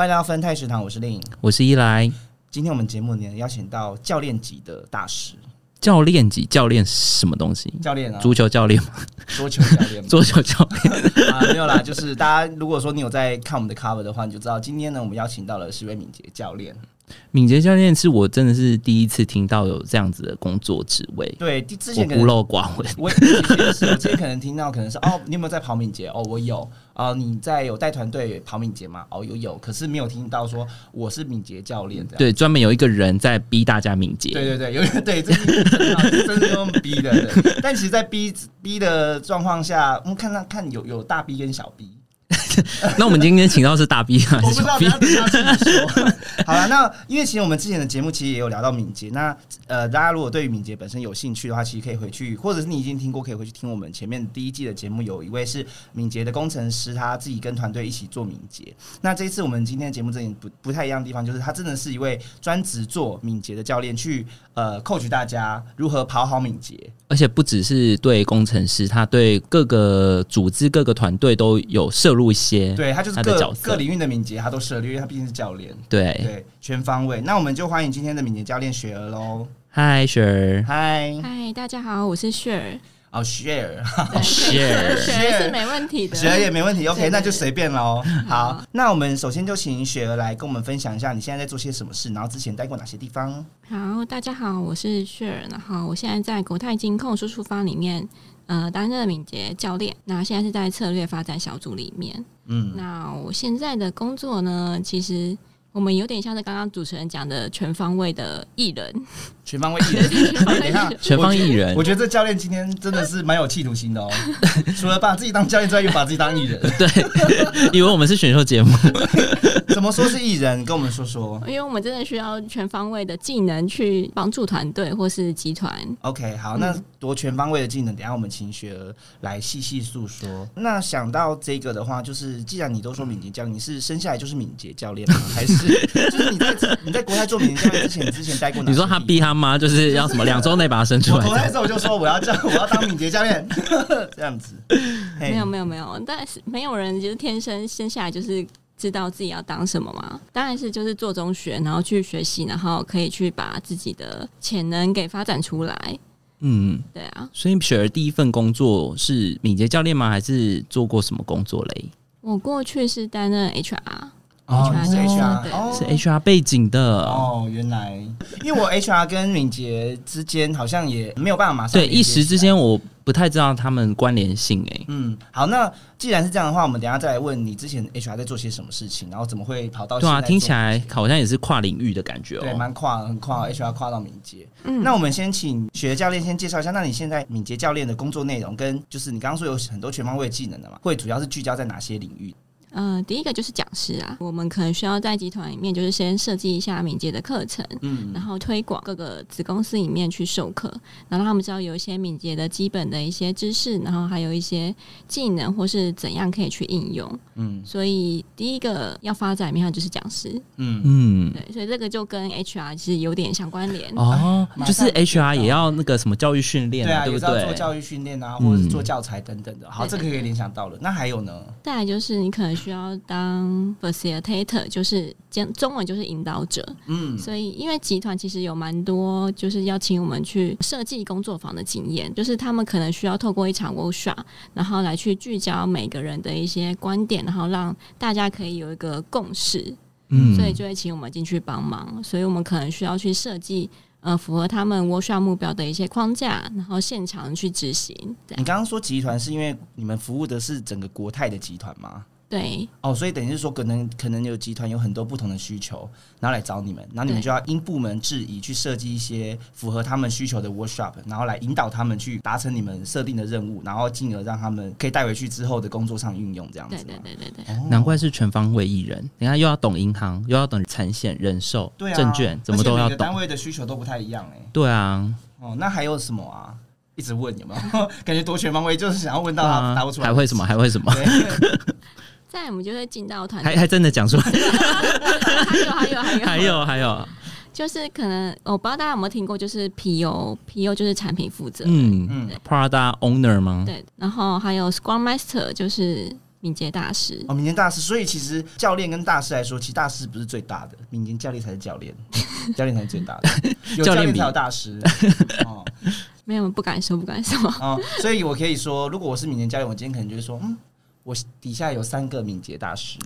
欢迎来到分泰食堂，我是令。我是依来，今天我们节目呢邀请到教练级的大师，教练级教练是什么东西？教练啊，足球教练吗？桌球教练吗，桌球教练 啊，没有啦，就是大家如果说你有在看我们的 cover 的话，你就知道今天呢，我们邀请到了是位敏捷教练。敏捷教练是我真的是第一次听到有这样子的工作职位，对，之前孤陋寡闻。我也是，我之前可能听到可能是哦，你有没有在跑敏捷？哦，我有啊、你在有带团队跑敏捷吗？哦，有有，可是没有听到说我是敏捷教练。对，专门有一个人在逼大家敏捷。对对对，有对，这是真的，这真是用逼的。对但其实，在逼逼的状况下，我们看看看有有大逼跟小 B，那我们今天请到是大 B 啊 我不知道，是小 B。好了，那因为其实我们之前的节目其实也有聊到敏捷，那呃，大家如果对于敏捷本身有兴趣的话，其实可以回去，或者是你已经听过，可以回去听我们前面第一季的节目，有一位是敏捷的工程师，他自己跟团队一起做敏捷。那这一次我们今天的节目这里不不太一样的地方，就是他真的是一位专职做敏捷的教练，去呃 coach 大家如何跑好敏捷。而且不只是对工程师，他对各个组织、各个团队都有涉入一些。对他就是各各领域的敏捷，他都涉猎，因为他毕竟是教练。对，对，全方位。那我们就欢迎今天的敏捷教练雪儿喽。嗨，雪儿，嗨，嗨，大家好，我是雪儿。哦，雪儿。对雪儿 雪儿是没问题的。雪儿也没问题，OK，那就随便喽。好，那我们首先就请雪儿来跟我们分享一下你现在在做些什么事，然后之前待过哪些地方。好，大家好，我是雪儿。然后我现在在国泰金控输出方里面，呃，担任敏捷教练。那现在是在策略发展小组里面。嗯，那我现在的工作呢，其实我们有点像是刚刚主持人讲的全方位的艺人。全方位艺人。哎 等一下，全方艺人我觉得这教练今天真的是蛮有企图心的哦，除了把自己当教练之外，又把自己当艺人。对，以为我们是选秀节目，怎么说是艺人？跟我们说说。因为我们真的需要全方位的技能去帮助团队或是集团。OK，好，那多全方位的技能，等一下我们请雪儿来细细诉说。那想到这个的话，就是既然你都说敏捷教练，你是生下来就是敏捷教练吗？还是就是你在你在国泰做敏捷教练之前，你之前待过？你说他逼他妈就是要什么两周内把他生出来我投胎的的？时候我就说我要教我要当敏捷教练，这样子。没有没有没有，但是没有人就是天生生下来就是知道自己要当什么嘛。当然是就是做中学，然后去学习，然后可以去把自己的潜能给发展出来。嗯，对啊，所以雪儿第一份工作是敏捷教练吗？还是做过什么工作嘞？我过去是担任 HR，哦，你是 HR，哦。是 HR 背景的。哦，原来。因为我 HR 跟敏捷之间好像也没有办法马上对，一时之间我不太知道他们关联性诶、嗯，好，那既然是这样的话，我们等下再来问你之前 HR 在做些什么事情，然后怎么会跑到对啊，听起来好像也是跨领域的感觉哦、对蛮跨很跨 HR 跨到敏捷。嗯，那我们先请雪儿教练先介绍一下，那你现在敏捷教练的工作内容跟就是你刚刚说有很多全方位技能的嘛，会主要是聚焦在哪些领域？呃，第一个就是讲师啊，我们可能需要在集团里面就是先设计一下敏捷的课程，嗯然后推广各个子公司里面去授课，然后让他们知道有一些敏捷的基本的一些知识，然后还有一些技能或是怎样可以去应用。嗯所以第一个要发展面向就是讲师，嗯，嗯，对，所以这个就跟 HR 其实有点相关联。哦，就是 HR 也要那个什么教育训练对啊，对不也是要做？教育训练啊，或者是做嗯教材等等的。好，这个可以联想到了。那还有呢？再来就是你可能需要当 facilitator，就是讲中文就是引导者。嗯所以因为集团其实有蛮多就是要请我们去设计工作坊的经验，就是他们可能需要透过一场 workshop，然后来去聚焦每个人的一些观点，然后让大家可以有一个共识。嗯所以就会请我们进去帮忙，所以我们可能需要去设计呃符合他们 workshop 目标的一些框架，然后现场去执行。你刚刚说集团是因为你们服务的是整个国泰的集团吗？对哦，所以等于是说，可能可能有集团有很多不同的需求，然后来找你们，然后你们就要因部门制宜去设计一些符合他们需求的 workshop，然后来引导他们去达成你们设定的任务，然后进而让他们可以带回去之后的工作上运用，这样子对吗。对对对对，哦难怪是全方位艺人。你看，又要懂银行，又要懂产险、人寿、对啊，证券，怎么都要而且每个单。位的需求都不太一样哎、对啊，哦，那还有什么啊？一直问有没有？感觉多全方位，就是想要问到答不出来。还会什么？还会什么？对再我们就会进到团还还真的讲出来。还有还有还有还有还有，就是可能我不知道大家有没有听过，就是 PO，PO 就是产品负责，嗯嗯，Prada owner 吗？对，然后还有 Scrum Master 就是敏捷大师，哦，敏捷大师，所以其实教练跟大师来说，其实大师不是最大的，敏捷教练才是教练，教练才是最大的，有教教练才有大师。哦。没有不敢说不敢说，哦，所以我可以说，如果我是敏捷教练，我今天可能就会说，嗯，我底下有三个敏捷大师，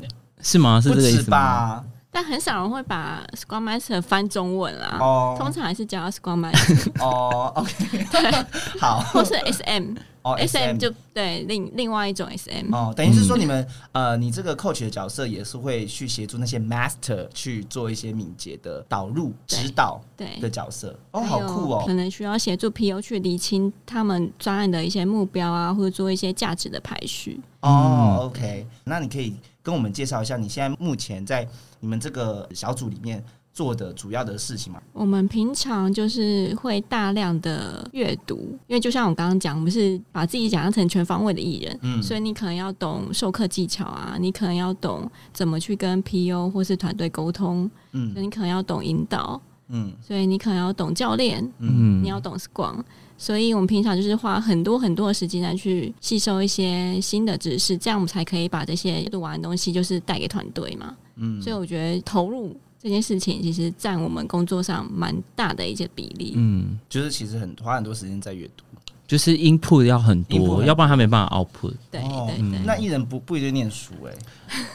是吗？是这个意思吗？吧？但很少人会把 Scrum Master 翻中文啦，哦。通常还是叫 Scrum Master 哦，OK，好，或是 SM。哦 SM 就对另另外一种 SM，、哦，等于是说你们、呃，你这个 coach 的角色也是会去协助那些 master 去做一些敏捷的导入、指导对的角色。哦，好酷哦！可能需要协助 PO 去理清他们专案的一些目标啊，或者做一些价值的排序。哦，OK，那你可以跟我们介绍一下你现在目前在你们这个小组里面做的主要的事情吗？我们平常就是会大量的阅读，因为就像我刚刚讲，我们是把自己想象成全方位的艺人，嗯所以你可能要懂授课技巧啊，你可能要懂怎么去跟 PU 或是团队沟通，嗯所以你可能要懂引导，嗯所以你可能要懂教练，嗯你要懂 Scrum。所以我们平常就是花很多很多的时间来去吸收一些新的知识，这样我们才可以把这些读完的东西就是带给团队嘛。嗯所以我觉得投入这件事情，其实占我们工作上蛮大的一些比例。嗯，就是其实很花很多时间在阅读。就是 input 要很多，要不然他没办法 output。对哦对对，那艺人不不一定念书哎、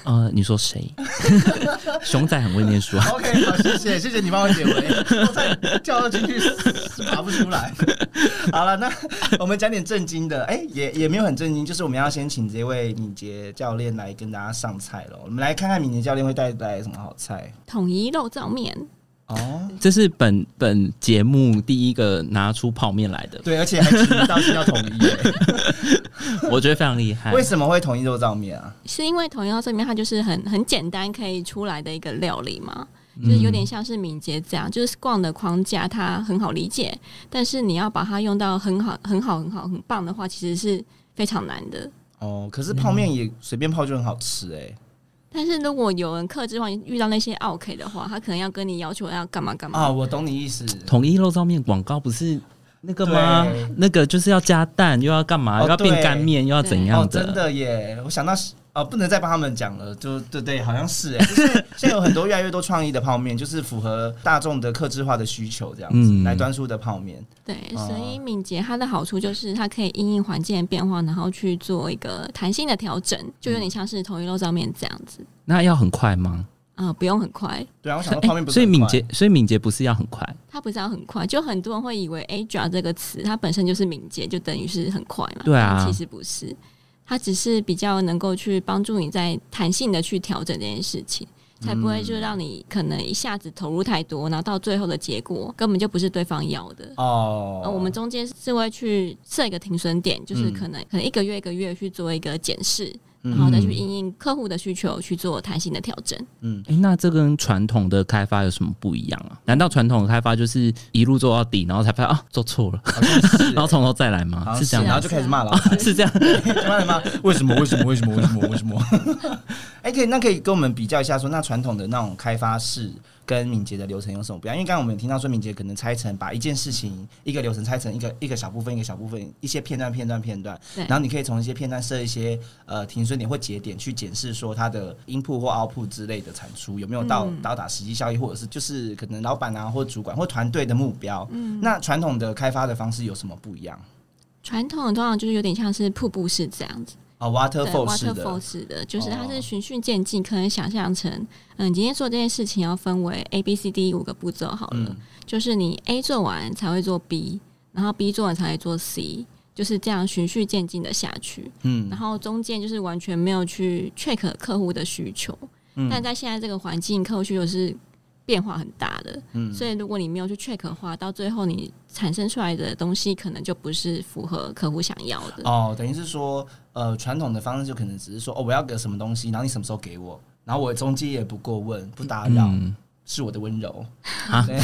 呃，你说谁？熊仔很会念书啊。OK，好，谢谢，谢谢你帮我解围，我再跳进去爬不出来。好了，那我们讲点正经的，哎、也也没有很正经，就是我们要先请这位敏捷教练来跟大家上菜喽。我们来看看敏捷教练会带来什么好菜统一肉燥面，哦。这是本本节目第一个拿出泡面来的，对，而且还提到是要统一耶，我觉得非常厉害为。什么会统一肉燥面啊？是因为统一肉燥面它就是很很简单可以出来的一个料理嘛。就是有点像是敏捷这样，就是 Scrum 的框架它很好理解，但是你要把它用到很好、很好、很好、很棒的话，其实是非常难的。哦，可是泡面也随便泡就很好吃哎。但是如果有人克制化遇到那些 OK 的话，他可能要跟你要求要干嘛干嘛。啊，我懂你意思。统一肉燥面广告不是那个吗？那个就是要加蛋，又要干嘛？哦又要变干面，又要怎样哦，真的耶！我想到哦，不能再帮他们讲了，就对对，好像是哎，就是 现在有很多越来越多创意的泡面，就是符合大众的客制化的需求，这样子、嗯来端出的泡面。对，哦所以敏捷它的好处就是它可以因应环境的变化，然后去做一个弹性的调整，就有点像是同一肉燥面这样子。那要很快吗？啊、不用很快，对啊，我想到泡面不是所以敏捷，所以敏捷不是要很快，它不是要很快，就很多人会以为 “agile” 这个词它本身就是敏捷，就等于是很快嘛。对啊其实不是，它只是比较能够去帮助你在弹性的去调整这件事情。才不会就让你可能一下子投入太多，然后到最后的结果根本就不是对方要的。哦呃，我们中间是会去设一个停损点，就是嗯可能、可能一个月一个月去做一个检视，嗯然后再去因应客户的需求去做弹性的调整。嗯，诶，那这跟传统的开发有什么不一样啊？难道传统的开发就是一路做到底，然后才发现啊做错了，然后从头再来吗？是这样？然后就开始骂老板，是这样。骂人吗？为什么？为什么？为什么？为什么？为什么？哎，可以，那可以跟我们比较一下说那传统的那种开发式跟敏捷的流程有什么不一样？因为刚刚我们有听到说敏捷可能拆成把一件事情一个流程拆成一个一个小部分一个小部分一些片段片段片段，然后你可以从一些片段设一些呃停损点或节点去检视说它的 input 或 output 之类的产出有没有到、嗯到达实际效益，或者是就是可能老板啊或主管或团队的目标。嗯，那传统的开发的方式有什么不一样？传统的通常就是有点像是瀑布式这样子，啊对，waterfall 式的，waterfall 式的，就是它哦是循序渐进，可能想象成，嗯，你今天做这件事情要分为 A、B、C、D 五个步骤好了，嗯就是你 A 做完才会做 B，然后 B 做完才会做 C。就是这样循序渐进的下去。嗯然后中间就是完全没有去 check 客户的需求，嗯但在现在这个环境，客户需求是变化很大的，嗯所以如果你没有去 check 的话，到最后你产生出来的东西可能就不是符合客户想要的。哦，等于是说，呃，传统的方式就可能只是说，哦，我要个什么东西，然后你什么时候给我，然后我中间也不过问，不打扰，嗯，是我的温柔。啊？对。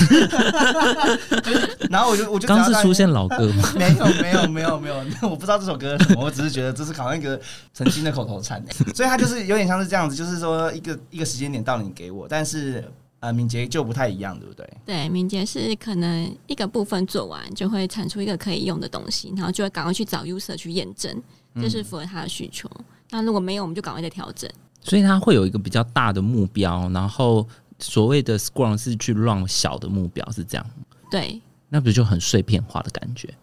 然后我就我就刚是出现老歌吗？没有没有没有没有，我不知道这首歌是什么，我只是觉得这是好像一个曾经的口头禅，所以它就是有点像是这样子，就是说一个一个时间点到了你给我，但是呃敏捷就不太一样，对不对？对，敏捷是可能一个部分做完，就会产出一个可以用的东西，然后就会赶快去找 user 去验证，这是符合他的需求。那如果没有，我们就赶快再调整。所以它会有一个比较大的目标，然后所谓的 Scrum 是去 run 小的目标，是这样，对，那不是就很碎片化的感觉？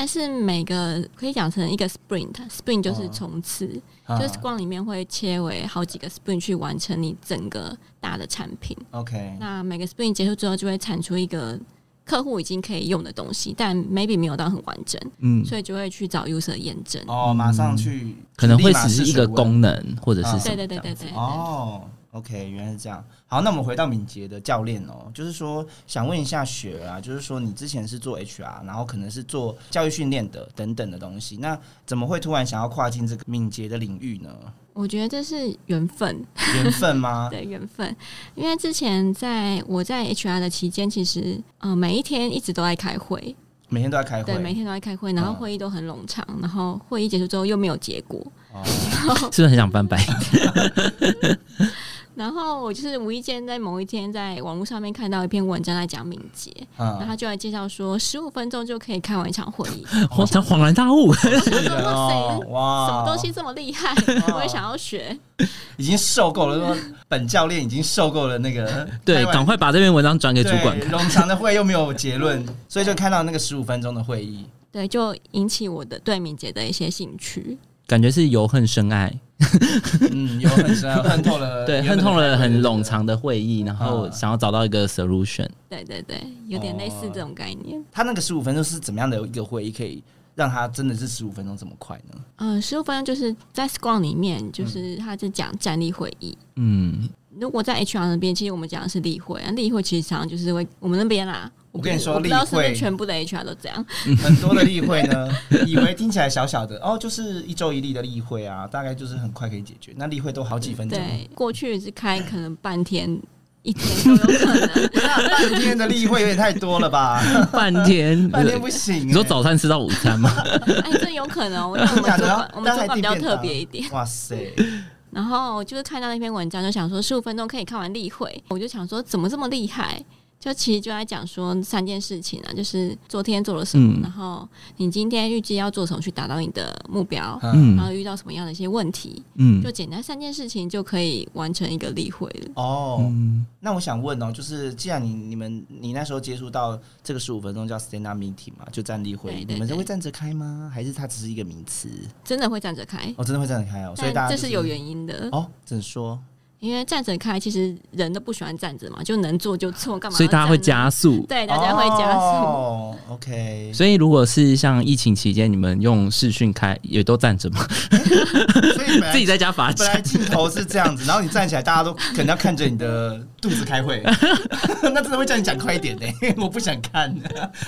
但是每个可以讲成一个 sprint，sprint 就是哦。冲刺，啊。就是 Scrum 里面会切为好几个 sprint 去完成你整个大的产品。OK，那每个 sprint 结束之后，就会产出一个客户已经可以用的东西，但 maybe 没有到很完整，嗯，所以就会去找 user 验证。哦，马上去可能会只是一个功能或者是啊。什么对对对对对。哦，OK，原来是这样。好，那我们回到敏捷的教练哦，就是说想问一下雪啊，就是说你之前是做 HR，然后可能是做教育训练的等等的东西，那怎么会突然想要跨进这个敏捷的领域呢？我觉得这是缘分，缘分吗？对缘分。因为之前在我在 HR 的期间，其实呃每一天一直都在开会，每天都在开会对，，每天都在开会，然后嗯会议都很冗长，然后会议结束之后又没有结果，哦，是不是很想翻白眼？然后我就是无意间在某一天在网络上面看到一篇文章在讲敏捷，然后嗯，他就来介绍说十五分钟就可以开完一场会议，我才恍然大悟，哇，什么东西这么厉害，我也想要学。已经受够了，说本教练已经受够了那个 对，赶快把这篇文章转给主管对，看。冗长的会又没有结论，所以就看到那个十五分钟的会议。对，就引起我的对敏捷的一些兴趣。感觉是由恨生爱，嗯，有很深，恨透了，对，恨透了很冗长的会议，然后嗯想要找到一个 solution。对对对，有点类似哦这种概念。他那个十五分钟是怎么样的一个会议，可以让他真的是十五分钟这么快呢？嗯，十五分钟就是在 Scrum 里面，就是他是讲站立会议。嗯，如果在 HR 那边，其实我们讲的是例会啊，例会其实常常就是会我们那边啦。我跟你说我知道是不例会是全部的 HR 都这样。很多的例会呢，以为听起来小小的哦，就是一周一例的例会啊，大概就是很快可以解决。那例会都好几分钟，对，过去是开可能半天、一天都有可能。那 半天的例会有点太多了吧？半天，半天不行、欸。你说早餐吃到午餐吗？哎，这有可能我们假的啊主管我们主管比较特别一点。哇塞，然后就是看到那篇文章，就想说十五分钟可以看完例会，我就想说怎么这么厉害？就其实就在讲说三件事情啊，就是昨天做了什么，嗯然后你今天预计要做什么去达到你的目标，嗯然后遇到什么样的一些问题，嗯就简单三件事情就可以完成一个例会了。哦，嗯，那我想问哦，就是既然你你们你那时候接触到这个十五分钟叫 stand up meeting 嘛，就站立会你们是会站着开吗？还是它只是一个名词？真的会站着开，哦，真的会站着开哦，所以大家、就是、这是有原因的，哦，怎么说？因为站着开其实人都不喜欢站着嘛，就能坐就坐，干嘛？所以大家会，加速。对，大家会加速。哦，OK，所以如果是像疫情期间，你们用视讯开，也都站着嘛？所以 自己在家罚本来站。镜头是这样子，然后你站起来，大家都可能要看着你的肚子开会，那真的会叫你讲快一点呢、我不想看。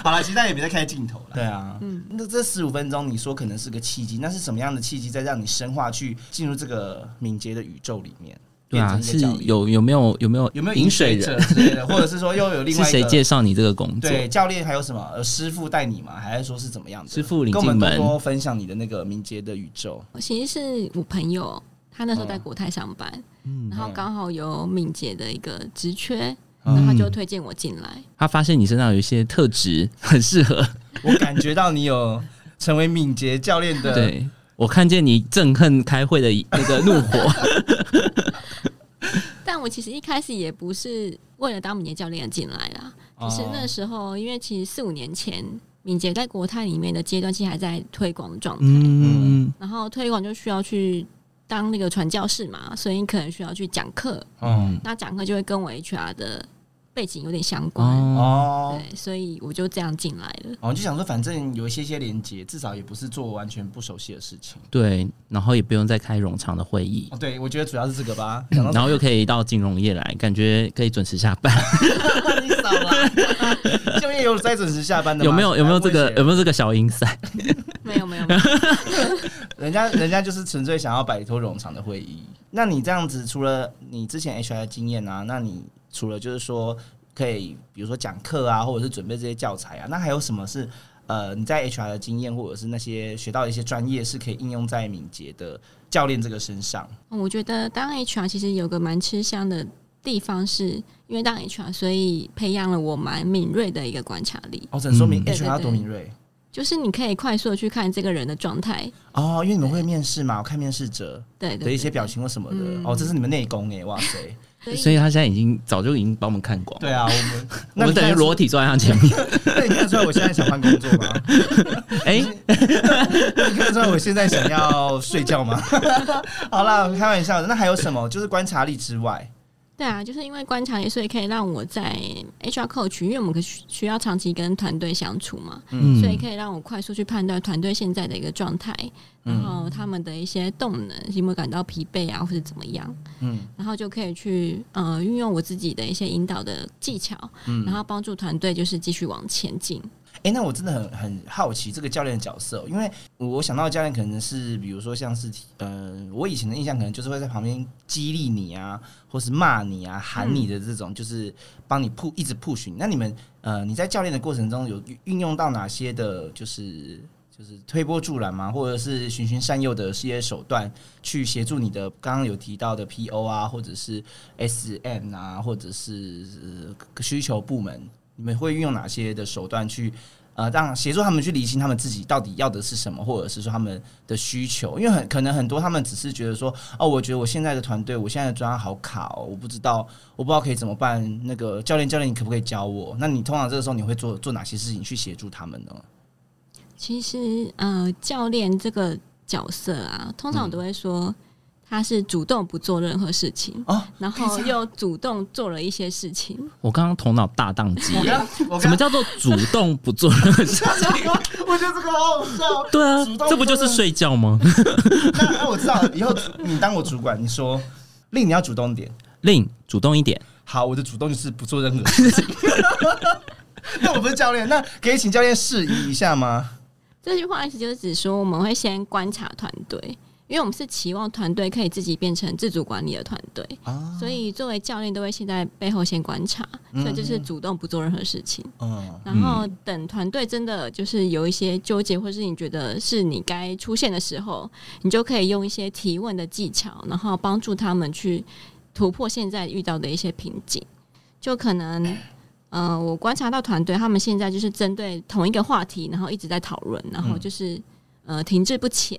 好了，其实大家也别再开镜头了。对啊，嗯那这十五分钟，你说可能是个契机，那是什么样的契机，在让你深化去进入这个敏捷的宇宙里面？对啊，是有有没有有没有有没有饮水者人？之类的，或者是说又有 另外是谁介绍你这个工作？对教练还有什么呃师傅带你吗？还是说是怎么样的？师傅领跟我们进门多多分享你的那个敏捷的宇宙。其实是我朋友，他那时候嗯在国泰上班，嗯然后刚好有敏捷的一个职缺，嗯然后他就推荐我进来。他发现你身上有一些特质很适合。我感觉到你有成为敏捷教练的对我看见你憎恨开会的那个怒火。但我其实一开始也不是为了当敏捷教练进来啦，哦就是那时候，因为其实四五年前，敏捷在国泰里面的阶段，其实还在推广的状态，嗯，然后推广就需要去当那个传教士嘛，所以你可能需要去讲课，嗯。那讲课就会跟我 HR 的背景有点相关。哦，哦。对，所以我就这样进来了。哦，就想说，反正有一些些连接，至少也不是做完全不熟悉的事情。对，然后也不用再开冗长的会议，哦，对，我觉得主要是这个吧。然后又可以到金融业来，感觉可以准时下班。你少来，就业有在准时下班的吗？有没有有没有这个有有？没有这个小？没有没有没有，人家人家就是纯粹想要摆脱冗长的会议。那你这样子，除了你之前 HR 的经验啊，那你除了就是说可以，比如说讲课啊，或者是准备这些教材啊，那还有什么是呃你在 HR 的经验，或者是那些学到的一些专业，是可以应用在敏捷的教练这个身上？我觉得当 HR 其实有个蛮吃香的地方是，因为当 HR，所以培养了我蛮敏锐的一个观察力，哦，只能说明嗯 HR 多对敏锐？就是你可以快速的去看这个人的状态，哦，因为你们会面试嘛，我看面试者对对的一些表情或什么的，嗯。哦，这是你们内功哎，哇塞！所以所以他现在已经早就已经把我们看光了。对啊，我们 我们等于裸体，坐在他前面。那你看得出来我现在想换工作吗？哎、你看得出来我现在想要睡觉吗？好啦，开玩笑的。那还有什么？就是观察力之外，对啊，就是因为观察力，所以可以让我在 HR coach，因为我们可需需要长期跟团队相处嘛，嗯。所以可以让我快速去判断团队现在的一个状态，然嗯后他们的一些动能有没有感到疲惫啊，或者怎么样，嗯。然后就可以去呃运用我自己的一些引导的技巧，嗯。然后帮助团队就是继续往前进。哎、那我真的很很好奇这个教练的角色，因为我想到教练可能是，比如说像是，呃，我以前的印象可能就是会在旁边激励你啊，或是骂你啊、喊你的这种，就是帮你 push 一直 push 你。那你们呃，你在教练的过程中有运用到哪些的，就是就是推波助澜嘛？或者是循循善诱的一些手段，去协助你的刚刚有提到的 PO 啊，或者是 SM 啊，或者是、呃需求部门，你们会运用哪些的手段去呃让协助他们去理清他们自己到底要的是什么，或者是说他们的需求？因为很可能很多他们只是觉得说，哦，我觉得我现在的团队，我现在的专案好卡哦，我不知道，我不知道可以怎么办。那个教练，教练，你可不可以教我？那你通常这个时候你会做做哪些事情去协助他们呢？其实呃，教练这个角色啊，通常我都会说。他是主动不做任何事情，哦然后又主动做了一些事情。我刚刚头脑大宕机什么叫做主动不做任何事？我觉得这个好好笑。对啊主动，这不就是睡觉吗？那那我知道，以后你当我主管，你说令你要主动点。令主动一点。好，我的主动就是不做任何事情。那我不是教练，那可以请教练示意一下吗？这句话意思就是指说，我们会先观察团队，因为我们是期望团队可以自己变成自主管理的团队，啊，所以作为教练都会先在背后先观察，所以就是主动不做任何事情。嗯然后等团队真的就是有一些纠结，或是你觉得是你该出现的时候，你就可以用一些提问的技巧，然后帮助他们去突破现在遇到的一些瓶颈。就可能，呃，我观察到团队他们现在就是针对同一个话题，然后一直在讨论，然后就是呃停滞不前。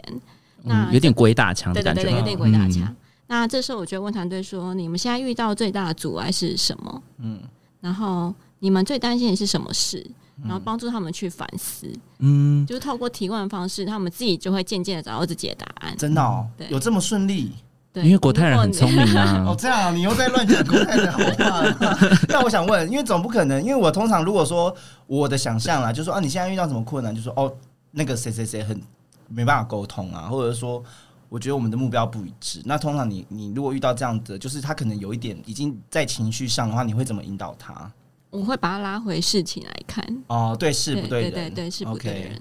那嗯，有点鬼打墙的感觉。对对对，有点鬼打墙。嗯那这时候我就问团队说：“你们现在遇到最大的阻碍是什么？嗯然后你们最担心的是什么事？然后帮助他们去反思，嗯，就是透过提问的方式，他们自己就会渐渐的找到自己的答案。真的哦，对有这么顺利对，因为国泰人很聪明啊 哦啊。？这样啊，你又在乱讲国泰的好话了。那我想问，因为总不可能，因为我通常如果说我的想象啊，就说啊，你现在遇到什么困难，就说哦，那个谁谁谁很没办法沟通啊，或者说。我觉得我们的目标不一致。那通常你你如果遇到这样的，就是他可能有一点已经在情绪上的话，你会怎么引导他？我会把他拉回事情来看，哦，对是不对人，对对，是不对。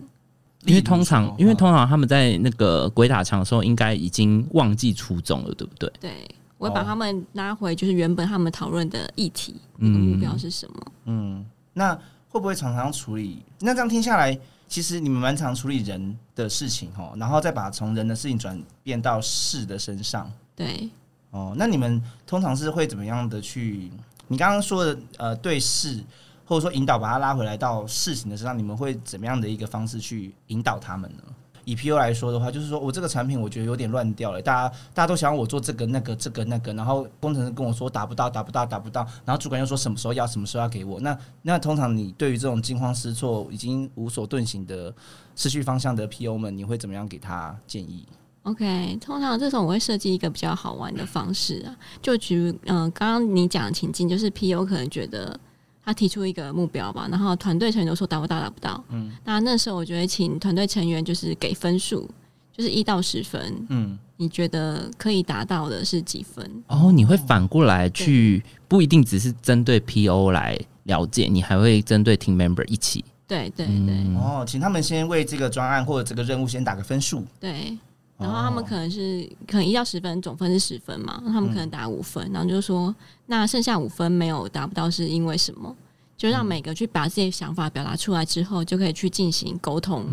因为通常，因为通通常他们在那个鬼打墙的时候，应该已经忘记初衷了，对不对？对，我会把哦他们拉回，就是原本他们讨论的议题，那个目标是什么？嗯，那会不会常常处理？那这样听下来，其实你们蛮常处理人的事情哦，然后再把从人的事情转变到事的身上对，哦。那你们通常是会怎么样的去？你刚刚说的呃，对事或者说引导，把它拉回来到事情的身上，你们会怎么样的一个方式去引导他们呢？以 PO 来说的话，就是说我这个产品我觉得有点乱掉了，大家大家都想要我做这个那个这个那个，然后工程师跟我说达不到达不到达不到，然后主管又说什么时候要什么时候要给我，那那通常你对于这种惊慌失措、已经无所遁形的失去方向的 PO 们，你会怎么样给他建议？OK，通常这时候我会设计一个比较好玩的方式啊，就举嗯，刚刚你讲的情境，就是 PO 可能觉得他提出一个目标吧，然后团队成员都说达不到，达不到，嗯，那那时候我就会请团队成员就是给分数，就是一到十分，嗯，你觉得可以达到的是几分？哦，你会反过来去，不一定只是针对 PO 来了解，你还会针对 Team Member 一起。对对对。哦，请他们先为这个专案或者这个任务先打个分数。对，然后他们可能是可能一到十分，总分是十分嘛，他们可能打五分，然后就说那剩下五分没有达不到是因为什么？就让每个去把自己的想法表达出来之后，就可以去进行沟通，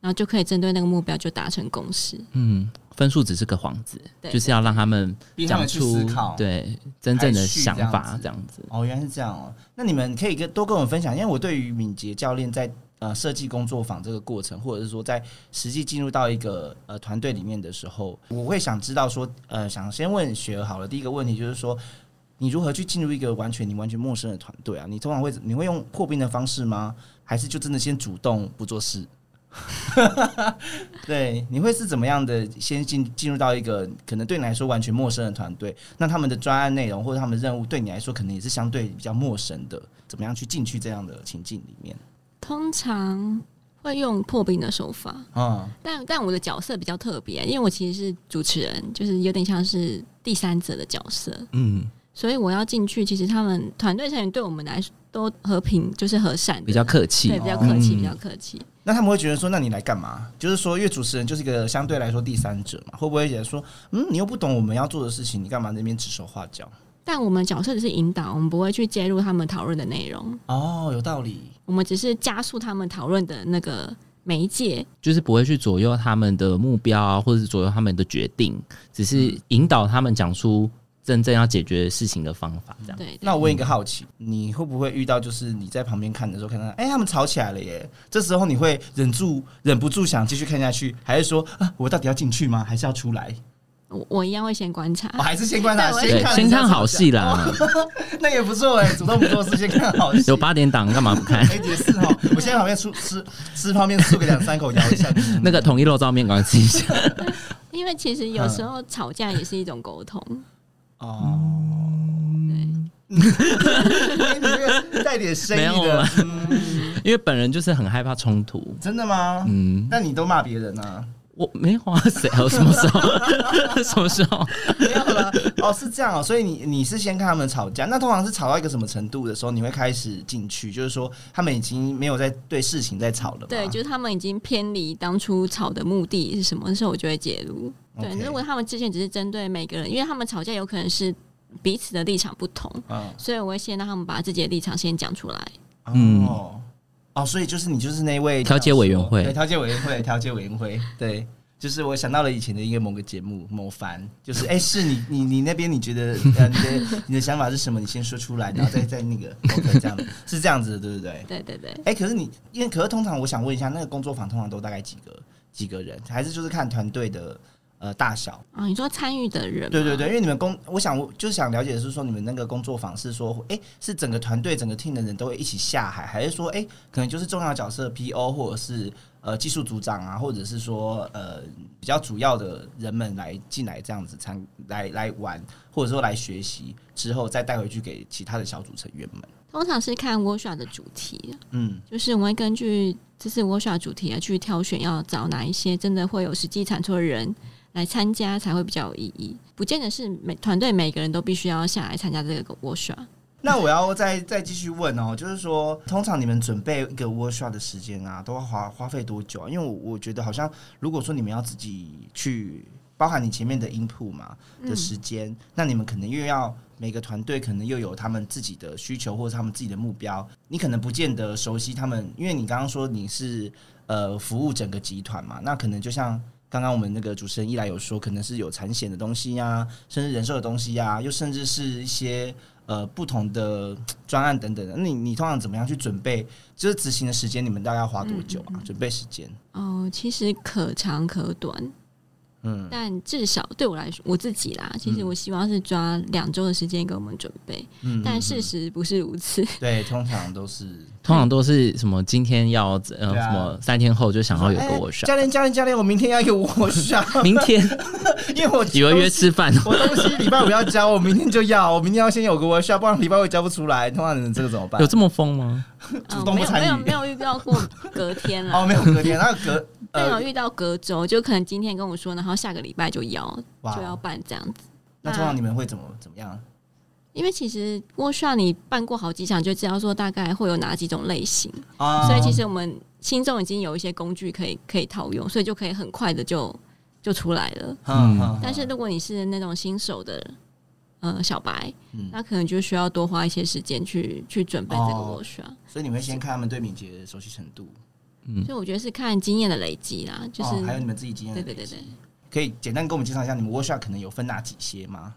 然后就可以针对那个目标就达成共识。嗯，分数只是个幌子，就是要让他们讲出对真正的想法，子这样子。哦，原来是这样哦。那你们可以跟多跟我们分享，因为我对于敏捷教练在呃设计工作坊这个过程，或者是说在实际进入到一个呃团队里面的时候，我会想知道说，呃，想先问雪儿好了。第一个问题就是说，你如何去进入一个完全你完全陌生的团队啊？你通常会你会用破冰的方式吗？还是就真的先主动不做事？对，你会是怎么样的？先进进入到一个可能对你来说完全陌生的团队，那他们的专案内容或者他们的任务对你来说可能也是相对比较陌生的，怎么样去进去这样的情境里面？通常会用破冰的手法，啊、但但我的角色比较特别，因为我其实是主持人，就是有点像是第三者的角色，嗯，所以我要进去。其实他们团队成员对我们来说都和平，就是和善，比较客气对，比较客气，嗯比较客气。那他们会觉得说，那你来干嘛？就是说，因为主持人就是一个相对来说第三者嘛，会不会觉得说，嗯，你又不懂我们要做的事情，你干嘛那边指手画脚？但我们角色只是引导，我们不会去介入他们讨论的内容，哦，有道理。我们只是加速他们讨论的那个媒介。就是不会去左右他们的目标啊，或者是左右他们的决定，只是引导他们讲出真正要解决事情的方法，这样。对，对那我问一个好奇，你会不会遇到就是你在旁边看的时候，看到哎、他们吵起来了耶？这时候你会忍住忍不住想继续看下去，还是说啊，我到底要进去吗？还是要出来？我我一样会先观察我、。还是先观察，先，看先看好戏啦。那也不错哎，主动不做事，先看好戏。有八点档，干嘛不看？我现在旁边吃吃吃泡面，吃个两三口，咬一下。那个统一肉燥面，赶快吃一下。因为其实有时候吵架也是一种沟通。哦，对，带点生意没有的因为本人就是很害怕冲突。真的吗？嗯，那你都骂别人啊？我没有啊，谁？我什么时候？什么时候？没有了。哦，是这样哦。所以你你是先看他们吵架，那通常是吵到一个什么程度的时候，你会开始进去，就是说他们已经没有在对事情在吵了。对，就是他们已经偏离当初吵的目的是什么的时候，我就会介入。对如果他们之前只是针对每个人，因为他们吵架有可能是彼此的立场不同，嗯所以我会先让他们把自己的立场先讲出来。嗯哦哦，所以就是你就是那位调解委员会对，调解委员会，调解委员会，对。就是我想到了以前的一个某个节目某番，就是哎、是你你你那边你觉得呃你的你的想法是什么？你先说出来，然后再再那个 这样是这样子的，对不对？对对对，哎、可是你因为可是通常我想问一下，那个工作坊通常都大概几个几个人，还是就是看团队的呃大小？啊，你说参与的人，对对对，因，为你们工，我想我就是想了解的是说，你们那个工作坊是说，哎、是整个团队整个 team 的人都会一起下海，还是说，哎、可能就是重要角色 PO 或者是呃技术组长啊，或者是说呃比较主要的人们来进来这样子参来来玩，或者说来学习之后再带回去给其他的小组成员们。通常是看 workshop 的主题，嗯就是我们会根据这次 workshop 主题啊去挑选要找哪一些真的会有实际产出的人来参加，才会比较有意义。不见得是每团队每个人都必须要下来参加这个 workshop。那我要再再继续问哦，就是说，通常你们准备一个 workshop 的时间啊，都要花花费多久啊？因为我我觉得好像，如果说你们要自己去，包含你前面的 input 嘛的时间，那你们可能又要每个团队可能又有他们自己的需求或者他们自己的目标，你可能不见得熟悉他们，因为你刚刚说你是呃服务整个集团嘛，那可能就像。刚刚我们那个主持人一来有说，可能是有产险的东西呀、甚至人寿的东西呀、又甚至是一些呃不同的专案等等的。那你你通常怎么样去准备？就是执行的时间，你们大概要花多久啊？准备时间？哦，其实可长可短。嗯但至少对我来说，我自己啦，其实我希望是抓两周的时间给我们准备，嗯但事实不是如此。对，通常都是 通常都是什么今天要呃啊什么三天后就想要有个哎 workshop，、教练教练教练，我明天要一个 workshop，明天 因为我以为约吃饭，我东西礼拜五要交，我明天就要，我明天要先有个 workshop，不然礼拜五交不出来。通常人这个怎么办？有这么疯吗？主动不没有没有没有遇到过隔天了。哦，没有隔天，那隔呃，但有遇到隔周，就可能今天跟我说，然后下个礼拜就要就要办这样子。那通常你们会怎么怎么样？因为其实 workshop 你办过好几场，就知道说大概会有哪几种类型，啊所以其实我们心中已经有一些工具可以可以套用，所以就可以很快的就就出来了。嗯，嗯但是如果你是那种新手的呃小白，嗯那可能就需要多花一些时间去去准备这个哦 workshop。所以你会先看他们对敏捷的熟悉程度，所以我觉得是看经验的累积啦，就是、哦还有你们自己经验对对对对。可以简单跟我们介绍一下你们 workshop 可能有分哪几些吗？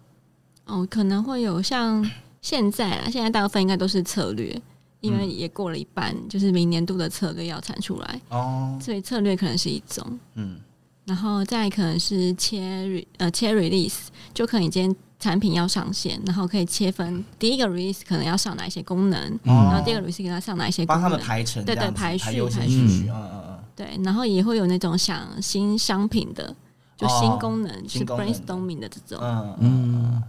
哦，可能会有像现在啊，现在大部分应该都是策略，因为也过了一半，就是明年度的策略要产出来，哦，所以策略可能是一种，嗯，然后再可能是切呃切 release，就可能今天产品要上线，然后可以切分第一个 release 可能要上哪一些功能，嗯然后第二个 release 给它上哪一些功能帮他们。排成对对排序排序，序嗯嗯嗯。对，然后也会有那种想新商品的，就新哦功能、是 brainstorming 的这种。嗯嗯，嗯，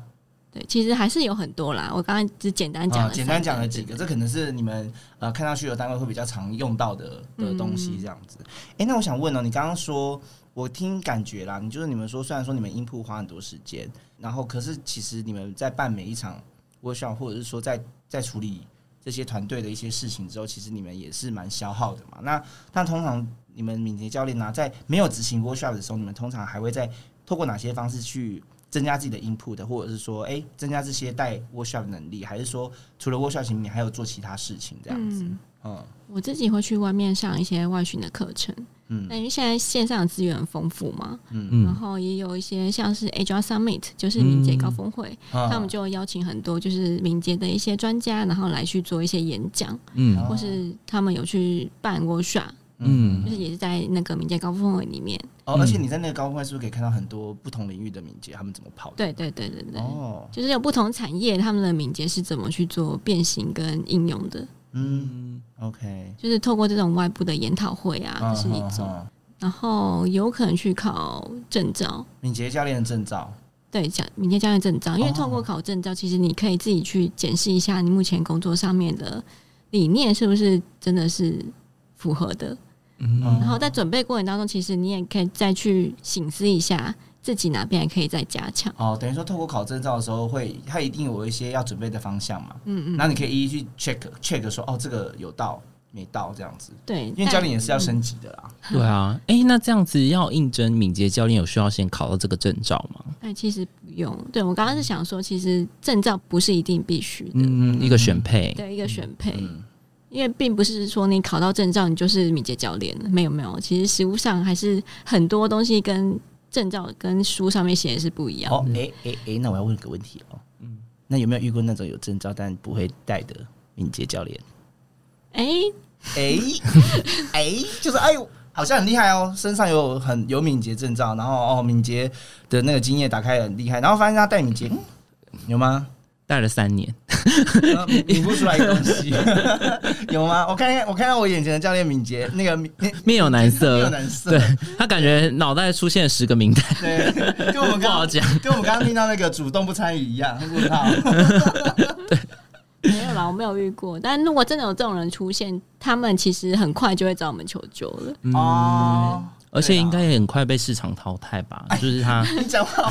对，其实还是有很多啦。我刚刚只简单讲啊，了、简单讲了几个，这可能是你们呃看到需求单位会比较常用到的的东西，这样子。哎、那我想问哦，你刚刚说，我听感觉啦，你就是你们说，虽然说你们 input 花很多时间，然后可是其实你们在办每一场 workshop，或者是说在在处理这些团队的一些事情之后，其实你们也是蛮消耗的嘛。那那通常你们敏捷教练呢、在没有执行 workshop 的时候，你们通常还会在透过哪些方式去增加自己的 input，或者是说，哎、增加这些带 workshop 的能力，还是说除了 workshop 型，你还有做其他事情这样子？嗯我自己会去外面上一些外训的课程，嗯。那因为现在线上的资源很丰富嘛，嗯。嗯然后也有一些像是 Agile Summit，就是敏捷高峰会，嗯。他们就邀请很多就是敏捷的一些专家，然后来去做一些演讲，嗯。或是他们有去办 workshop，嗯。就是也是在那个敏捷高峰会里面。哦，而且你在那个高峰会是不是可以看到很多不同领域的敏捷他们怎么跑的？对对对对对，哦，就是有不同产业他们的敏捷是怎么去做变形跟应用的，嗯，OK，就是透过这种外部的研讨会啊，这是一种。然后有可能去考证照，敏捷教练的证照，对，讲敏捷教练证照，因为透过考证照，其实你可以自己去检视一下你目前工作上面的理念是不是真的是符合的。嗯然后在准备过程当中，其实你也可以再去醒思一下自己哪边还可以再加强。哦，等于说透过考证照的时候会，他一定有一些要准备的方向嘛，嗯嗯，那你可以一一去 check check 说，哦，这个有到没到这样子，对，因为教练也是要升级的啦。对啊，哎、那这样子要应征敏捷教练，有需要先考到这个证照吗？但哎其实不用。对我刚刚是想说，其实证照不是一定必须的，嗯，一个选配，对一个选配。嗯，因为并不是说你考到证照你就是敏捷教练了，没有没有，其实实务上还是很多东西跟证照跟书上面写的是不一样的。哦，哎哎哎，那我要问个问题哦，嗯，那有没有遇过那种有证照但不会带的敏捷教练？哎、哎哎，就是哎呦，好像很厉害哦，身上有很有敏捷证照，然后哦，敏捷的那个经验打开很厉害，然后发现他带敏捷，嗯有吗？带了三年，呃抿不出来的东西，有吗？我看看，我看看我眼前的教练敏捷，那个敏面有难没有色，难色，对他感觉脑袋出现十个名单，对，跟我们刚不好讲。跟我们刚刚听到那个主动不参与一样，问号。没有啦，我没有遇过。但如果真的有这种人出现，他们其实很快就会找我们求救了。哦，而且应该也很快被市场淘汰吧？就是他，你讲话好！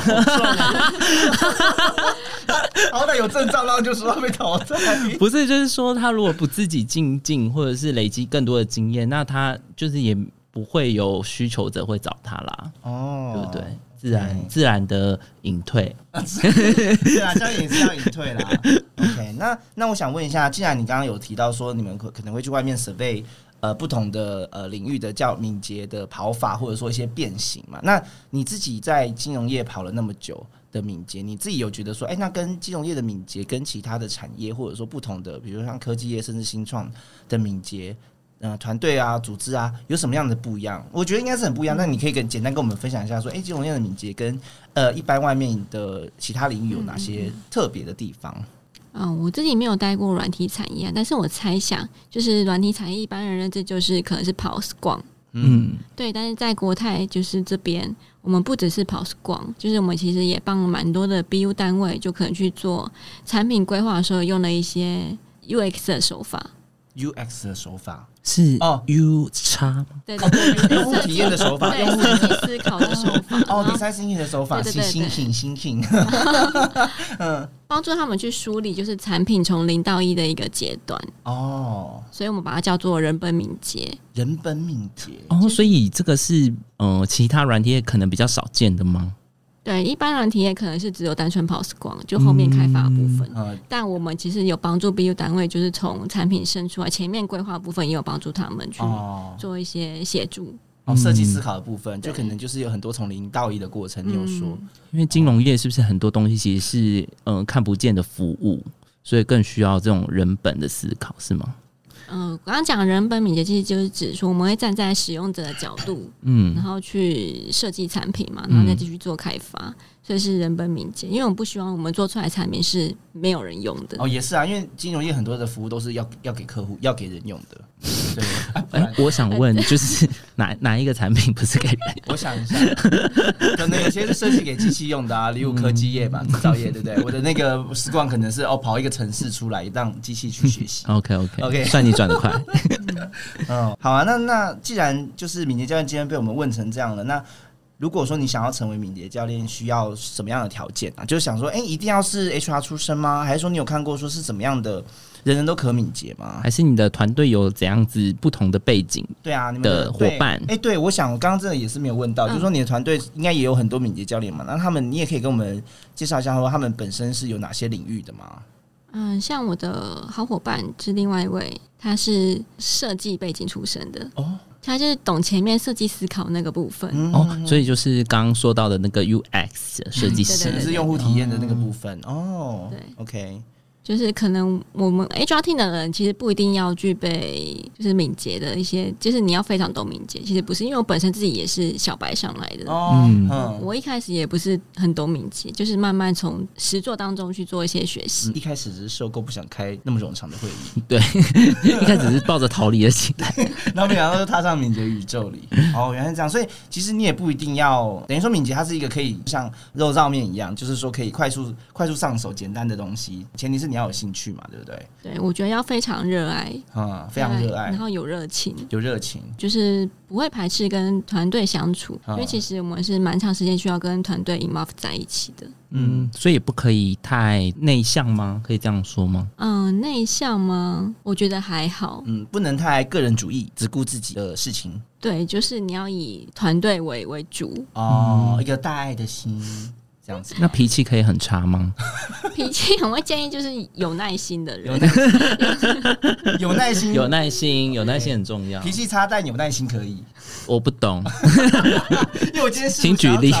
好歹有证照，然后就说要被淘汰。不是，就是说他如果不自己进进，或者是累积更多的经验，那他就是也不会有需求者会找他啦，哦对不对？自然对自然的隐退，对啊，这样也是要隐退啦。OK，那那我想问一下，既然你刚刚有提到说你们可可能会去外面 survey 呃不同的呃领域的叫敏捷的跑法，或者说一些变形嘛，那你自己在金融业跑了那么久的敏捷，你自己有觉得说，哎、那跟金融业的敏捷跟其他的产业，或者说不同的，比如像科技业甚至新创的敏捷，呃团队啊、组织啊有什么样的不一样？我觉得应该是很不一样。那你可以跟简单跟我们分享一下，说，哎、金融业的敏捷跟呃一般外面的其他领域有哪些特别的地方？嗯，我自己没有待过软体产业啊，但是我猜想，就是软体产业一般人认知就是可能是跑 Scrum，嗯，对，但是在国泰就是这边，我们不只是跑 Scrum，就是我们其实也帮蛮多的 BU 单位，就可能去做产品规划的时候用了一些 UX 的手法，UX 的手法，是哦。U 叉吗？对对对，用户体验的手法，对用户思考的手法，哦，第三星的手法，对对对对。新新新新，帮助他们去梳理就是产品从零到一的一个阶段，哦，所以我们把它叫做人本敏捷。人本敏捷，哦，所以这个是呃其他软体业可能比较少见的吗？对，一般软体也可能是只有单纯跑 Scrum，就后面开发的部分。呃，但我们其实有帮助 BU 单位，就是从产品生出来，前面规划部分也有帮助他们去哦做一些协助。哦，设计思考的部分，就可能就是有很多从零到一的过程。你有说，嗯因为金融业是不是很多东西其实是呃看不见的服务，所以更需要这种人本的思考，是吗？嗯、我刚刚讲人本敏捷，其实就是指说我们会站在使用者的角度，嗯。然后去设计产品嘛，然后再继续做开发，所以是人本敏捷。因为我们不希望我们做出来的产品是没有人用的。哦，也是啊，因为金融业很多的服务都是要要给客户、要给人用的。对，哎、我想问，就是 哪哪一个产品不是给人？我想一下，可能有些是设计给机器用的啊，例如科技业吧、制造业，对不对？我的那个时光可能是哦，跑一个城市出来，让机器去学习。OK OK OK 算你转的快。嗯，好啊，那那既然就是敏捷教练今天被我们问成这样了，那如果说你想要成为敏捷教练，需要什么样的条件啊？就是想说，哎、一定要是 HR 出身吗？还是说你有看过说是怎么样的人人都可敏捷吗？还是你的团队有怎样子不同的背景？对啊，你们的伙伴哎、对我想我刚刚真的也是没有问到，嗯就是说你的团队应该也有很多敏捷教练嘛，那他们你也可以跟我们介绍一下，说他们本身是有哪些领域的吗？嗯，像我的好伙伴是另外一位，他是设计背景出身的，哦，他就是懂前面设计思考那个部分。嗯哦，所以就是刚刚说到的那个 UX 设计师对对是用户体验的那个部分哦。对，OK，就是可能我们 HR team 的人其实不一定要具备就是敏捷的一些，就是你要非常懂敏捷。其实不是，因为我本身自己也是小白上来的，哦，嗯嗯，我一开始也不是很懂敏捷，就是慢慢从实作当中去做一些学习。一开始只是受够不想开那么冗长的会议，对 一开始是抱着逃离的心态。然后没想到就踏上敏捷宇宙里。哦，原来是这样，所以其实你也不一定要等于说敏捷，它是一个可以像肉燥面一样，就是说可以快速快速上手简单的东西，前提是你要有兴趣嘛，对不对？对我觉得要非常热爱，嗯，非常热爱然，后有热情。有热情。就是不会排斥跟团队相处，啊因为其实我们是蛮长时间需要跟团队 involve 在一起的。嗯，所以也不可以太内向吗？可以这样说吗？嗯，内向吗？我觉得还好。嗯，不能太个人主义，只顾自己的事情对，就是你要以团队为为主，哦，一个大爱的心，这样子。那脾气可以很差吗？脾气我会建议就是有耐心的人。有耐心，有耐心，有耐心很重要脾。气差但有耐心可以。我不懂，因为我今天试图请举例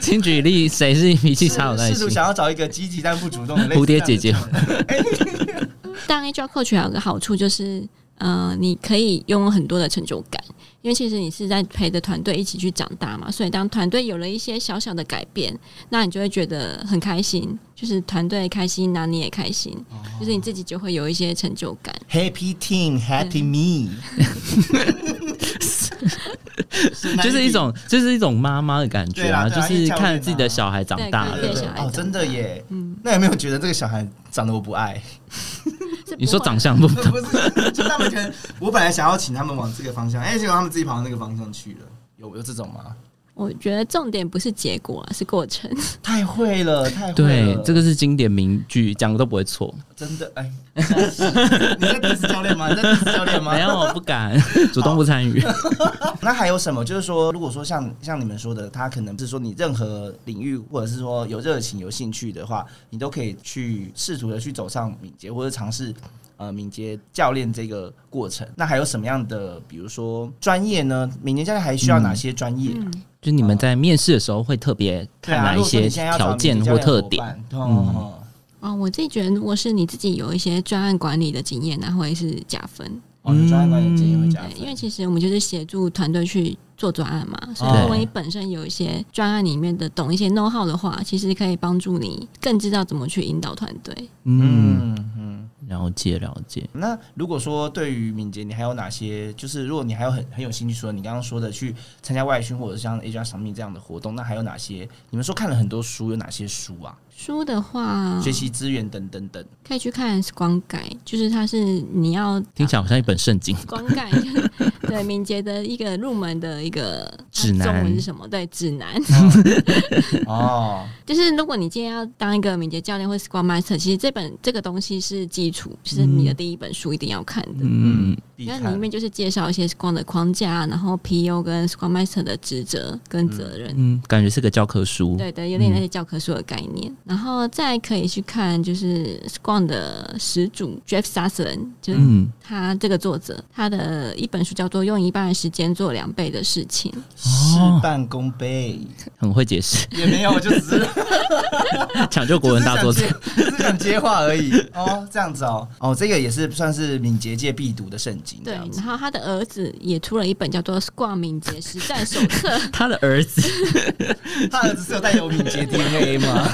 请举例，谁是脾气差有耐心试图？想要找一个积极但不主动的蝴蝶姐姐当 HR coach 还有个好处就是，呃，你可以拥有很多的成就感，因为其实你是在陪着团队一起去长大嘛，所以当团队有了一些小小的改变，那你就会觉得很开心，就是团队开心，那你也开心，就是你自己就会有一些成就感。Happy team, happy me，就是一种，就是一种妈妈的感觉啊，对啦对就是看自己的小孩长大对对了。哦，小孩长真的耶。嗯，那有没有觉得这个小孩长得我不爱？你说长相不 不是，就他们可能我本来想要请他们往这个方向，哎，结果他们自己跑到那个方向去了。有有这种吗？我觉得重点不是结果啊，是过程。太会了，太会了。对，这个是经典名句，讲的都不会错。真的哎，你在 diss 教练吗？你在 diss 教练吗？没有，我不敢 主动不参与。那还有什么？就是说，如果说像像你们说的，他可能是说你任何领域，或者是说有热情、有兴趣的话，你都可以去试图的去走上敏捷，或者尝试呃敏捷教练这个过程。那还有什么样的，比如说专业呢？敏捷教练还需要哪些专业？嗯，就你们在面试的时候会特别看哪一些条件或特点？嗯嗯哦，我自己觉得，如果是你自己有一些专案管理的经验，那会是加分。哦，有专案管理经验会加分对，因为其实我们就是协助团队去做专案嘛，所以哦如果你本身有一些专案里面的懂一些 know how 的话，其实可以帮助你更知道怎么去引导团队。嗯，嗯嗯。了解了解。那如果说对于敏捷，你还有哪些？就是如果你还有很很有兴趣，说你刚刚说的去参加外训或者像 A 加商品这样的活动，那还有哪些？你们说看了很多书，有哪些书啊？书的话，学习资源等等等。可以去看 Scrum Guide，就是它是你要听起来好像一本圣经。就是 对敏捷的一个入门的一个指南中文是什么？对，指南。哦，就是如果你今天要当一个敏捷教练或 Scrum Master，其实这本这个东西是基础，就是你的第一本书一定要看的。嗯，必看因为里面就是介绍一些 Scrum 的框架，然后 PO 跟 Scrum Master 的职责跟责任。嗯，感觉是个教科书。对对，有点那些教科书的概念，然后再可以去看就是 Scrum 的始祖 Jeff Sutherland，就是嗯，他这个作者，他的一本书叫做《用一半的时间做两倍的事情》。事半功倍，很会解释，也没有，我就只是 抢救国文大作只者。只 是想接话而已。哦，这样子哦，哦，这个也是算是敏捷界必读的圣经。这对然后他的儿子也出了一本叫做《Scrum 敏捷实战手册》。他的儿子，他儿子是有带有敏捷 DNA 吗？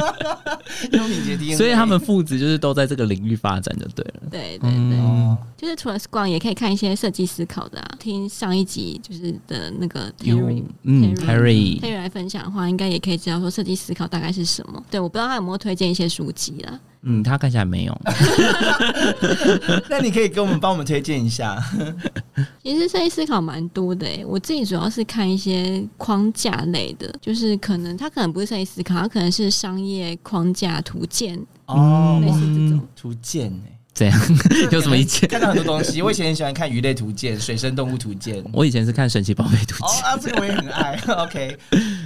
有敏捷 DNA，所以他们父子就是都在这个领域发展就对了。对对对，就是除了 Scrum 也可以看一些设计思考的啊。听上一集就是的那个有 Terry 嗯 Terry，Terry，来分享的话，应该也可以知道说设计思考大概是什么。对，我不知道他有没有推荐一些书籍啦。嗯，他看起来没有。那你可以给我们帮我们推荐一下。其实设计思考蛮多的诶，我自己主要是看一些框架类的，就是可能它可能不是设计思考，它可能是商业框架图鉴，哦，类似这种。图鉴诶，这样有什么意见？看到很多东西，我以前很喜欢看鱼类图鉴、水生动物图鉴。我以前是看神奇宝贝图哦鉴，啊，这个我也很爱。OK，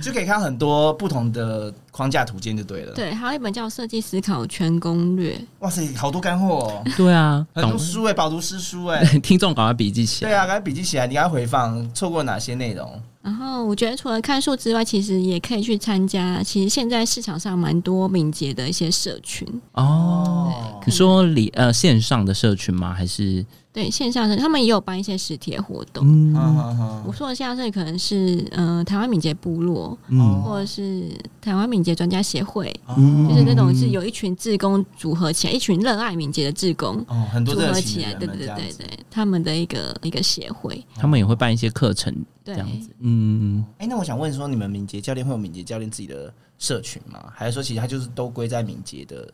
就可以看到很多不同的框架图鉴就对了。，对，还有一本叫《设计思考全攻略》，哇塞，好多干货哦，对啊，很多书哎，饱读诗书哎。听众赶快笔记起来。对啊，赶快笔记起来，你赶快回放，错过哪些内容？然后我觉得除了看书之外，其实也可以去参加。其实现在市场上蛮多敏捷的一些社群，哦，你说里呃线上的社群吗？还是对线上的他们也有办一些实体的活动。嗯我说的线上社群可能是呃台湾敏捷部落，嗯或者是台湾敏捷专家协会，哦就是那种是有一群志工组合起来，一群热爱敏捷的志工哦，很多组热合起来，对对。对对，他们的一个一个协会，他们也会办一些课程对这样子。嗯，哎，那我想问说，你们敏捷教练会有敏捷教练自己的社群吗？还是说其实他就是都归在敏捷的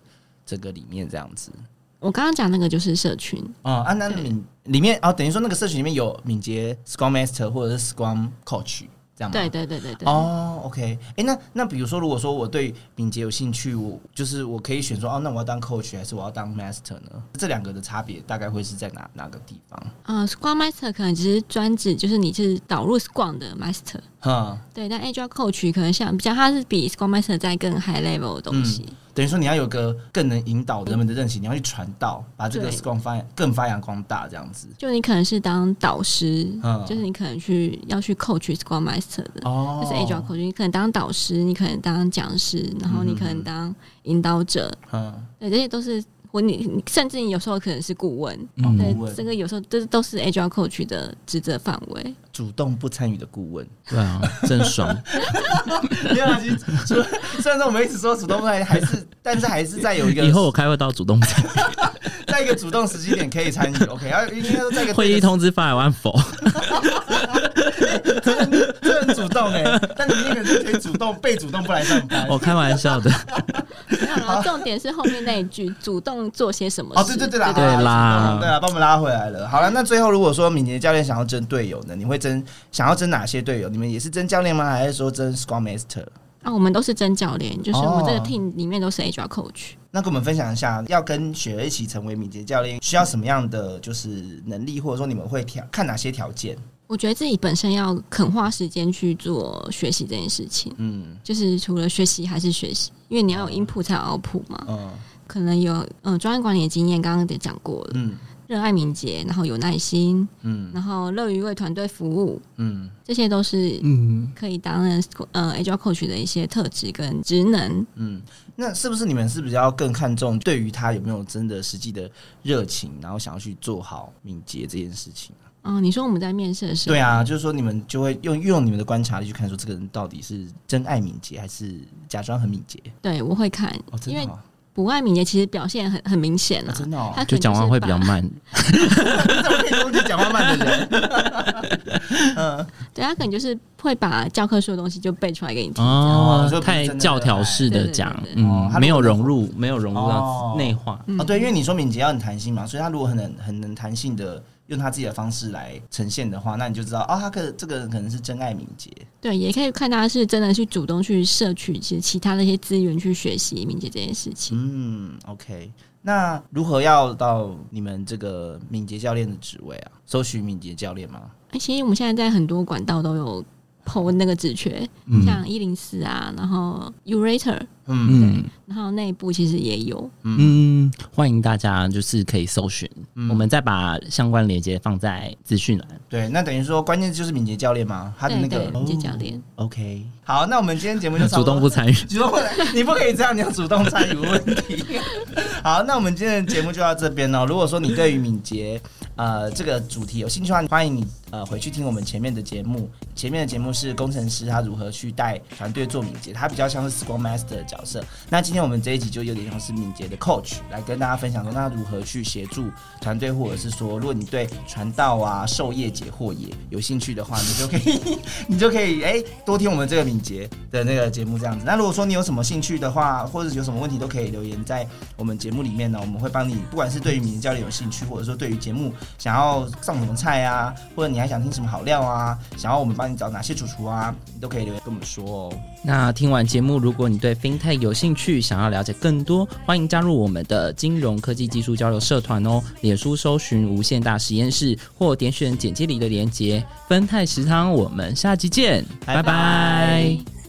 这个里面这样子？我刚刚讲那个就是社群，哦，啊，那敏里面哦，等于说那个社群里面有敏捷 Scrum Master 或者是 Scrum Coach 这样吗？对对对对对。哦，OK，哎、那那比如说，如果说我对敏捷有兴趣，我就是我可以选说，哦，那我要当 coach 还是我要当 master 呢？这两个的差别大概会是在哪哪个地方？呃，Scrum Master 可能只是专指就是你是导入 Scrum 的 Master，哈，对，但 Agile Coach 可能像比较它是比 Scrum Master 在更 high level 的东西，等于说你要有个更能引导人们的认识，你要去传道，把这个 Scrum 发更发扬光大，这样子。就你可能是当导师，嗯。就是你可能去要去 coach Scrum Master 的。哦。就是 Agile Coach，你可能当导师，你可能当讲师，然后你可能当引导者，嗯，对，这些都是或你你甚至你有时候可能是顾问，嗯对顾问，这个有时候这都是 Agile Coach 的职责范围。主动不参与的顾问。对啊，真爽。没有啊，其实除了虽然说我们一直说主动不参与，还是但是还是在有一个以后我开会到主动参与 在一个主动时机点可以参与。OK，然后应该说在一个会议通知发来完否？这很主动哎、但你那个人可以主动被主动不来上班。我开玩笑的。没有，然后重点是后面那一句，主动做些什么事。哦，对对对啦，对好啦对啊，把我们拉回来了。好了，那最后如果说敏捷教练想要争队友呢，你会争想要争哪些队友？你们也是争教练吗？还是说争 Scrum Master？啊，我们都是真教练，就是我们这个哦 team 里面都是 Agile Coach。那跟我们分享一下，要跟雪儿一起成为敏捷教练，需要什么样的就是能力，或者说你们会挑看哪些条件？我觉得自己本身要肯花时间去做学习这件事情，嗯就是除了学习还是学习，因为你要有 input 才有 output 嘛。嗯可能有嗯专业管理的经验，刚刚也讲过了。嗯热爱敏捷，然后有耐心，嗯然后乐于为团队服务，嗯，这些都是嗯，可以担任呃 agile coach 的一些特质跟职能。嗯，那是不是你们是比较更看重对于他有没有真的实际的热情，然后想要去做好敏捷这件事情？嗯、你说我们在面试的时候，对啊，就是说你们就会用用你们的观察力去看，说这个人到底是真爱敏捷还是假装很敏捷？对我会看，因为不爱敏捷其实表现很很明显啊。哦真的哦，他可能就讲话会比较慢。怎么可以攻击讲话慢的人？嗯，对他可能就是会把教科书的东西就背出来给你听。哦就，太教条式的讲嗯，没有融入，没有融入哦到内化。嗯哦，对，因为你说敏捷要很弹性嘛，所以他如果很能很能弹性的用他自己的方式来呈现的话，那你就知道哦，他可这个人可能是真爱敏捷。对，也可以看他是真的去主动去摄取其实其他的一些资源去学习敏捷这件事情。嗯，OK。那如何要到你们这个敏捷教练的职位啊？搜寻敏捷教练吗？哎、其实我们现在在很多管道都有 PO 那个职缺，嗯像一零四啊，然后 Urator，嗯嗯然后内部其实也有。嗯，欢迎大家就是可以搜寻，嗯我们再把相关链接放在资讯栏。对，那等于说关键就是敏捷教练嘛，他的那个敏捷教练。哦 OK，好，那我们今天节目就主动不参与，主动不来，你不可以这样，你要主动参与问题。好，那我们今天的节目就到这边哦。如果说你对于敏捷呃这个主题有兴趣的话，欢迎你呃回去听我们前面的节目。前面的节目是工程师他如何去带团队做敏捷，他比较像是 Scrum Master 的角角色。那今天我们这一集就有点像是敏捷的 Coach 来跟大家分享说，那如何去协助团队，或者是说，如果你对传道啊、授业解惑也有兴趣的话，你就可以 你就可以哎、多听我们这个敏捷的那个节目这样子。那如果说你有什么兴趣的话，或者有什么问题都可以留言在我们节目里面呢，我们会帮你，不管是对于敏捷教练有兴趣，或者说对于节目想要上什么菜啊，或者你还想听什么好料啊，想要我们帮你找哪些主厨啊，你都可以留言跟我们说哦。那听完节目，如果你对太有兴趣，想要了解更多，欢迎加入我们的金融科技技术交流社团哦。脸书搜寻无限大实验室，或点选简介里的连接。分泰食堂，我们下期见，拜拜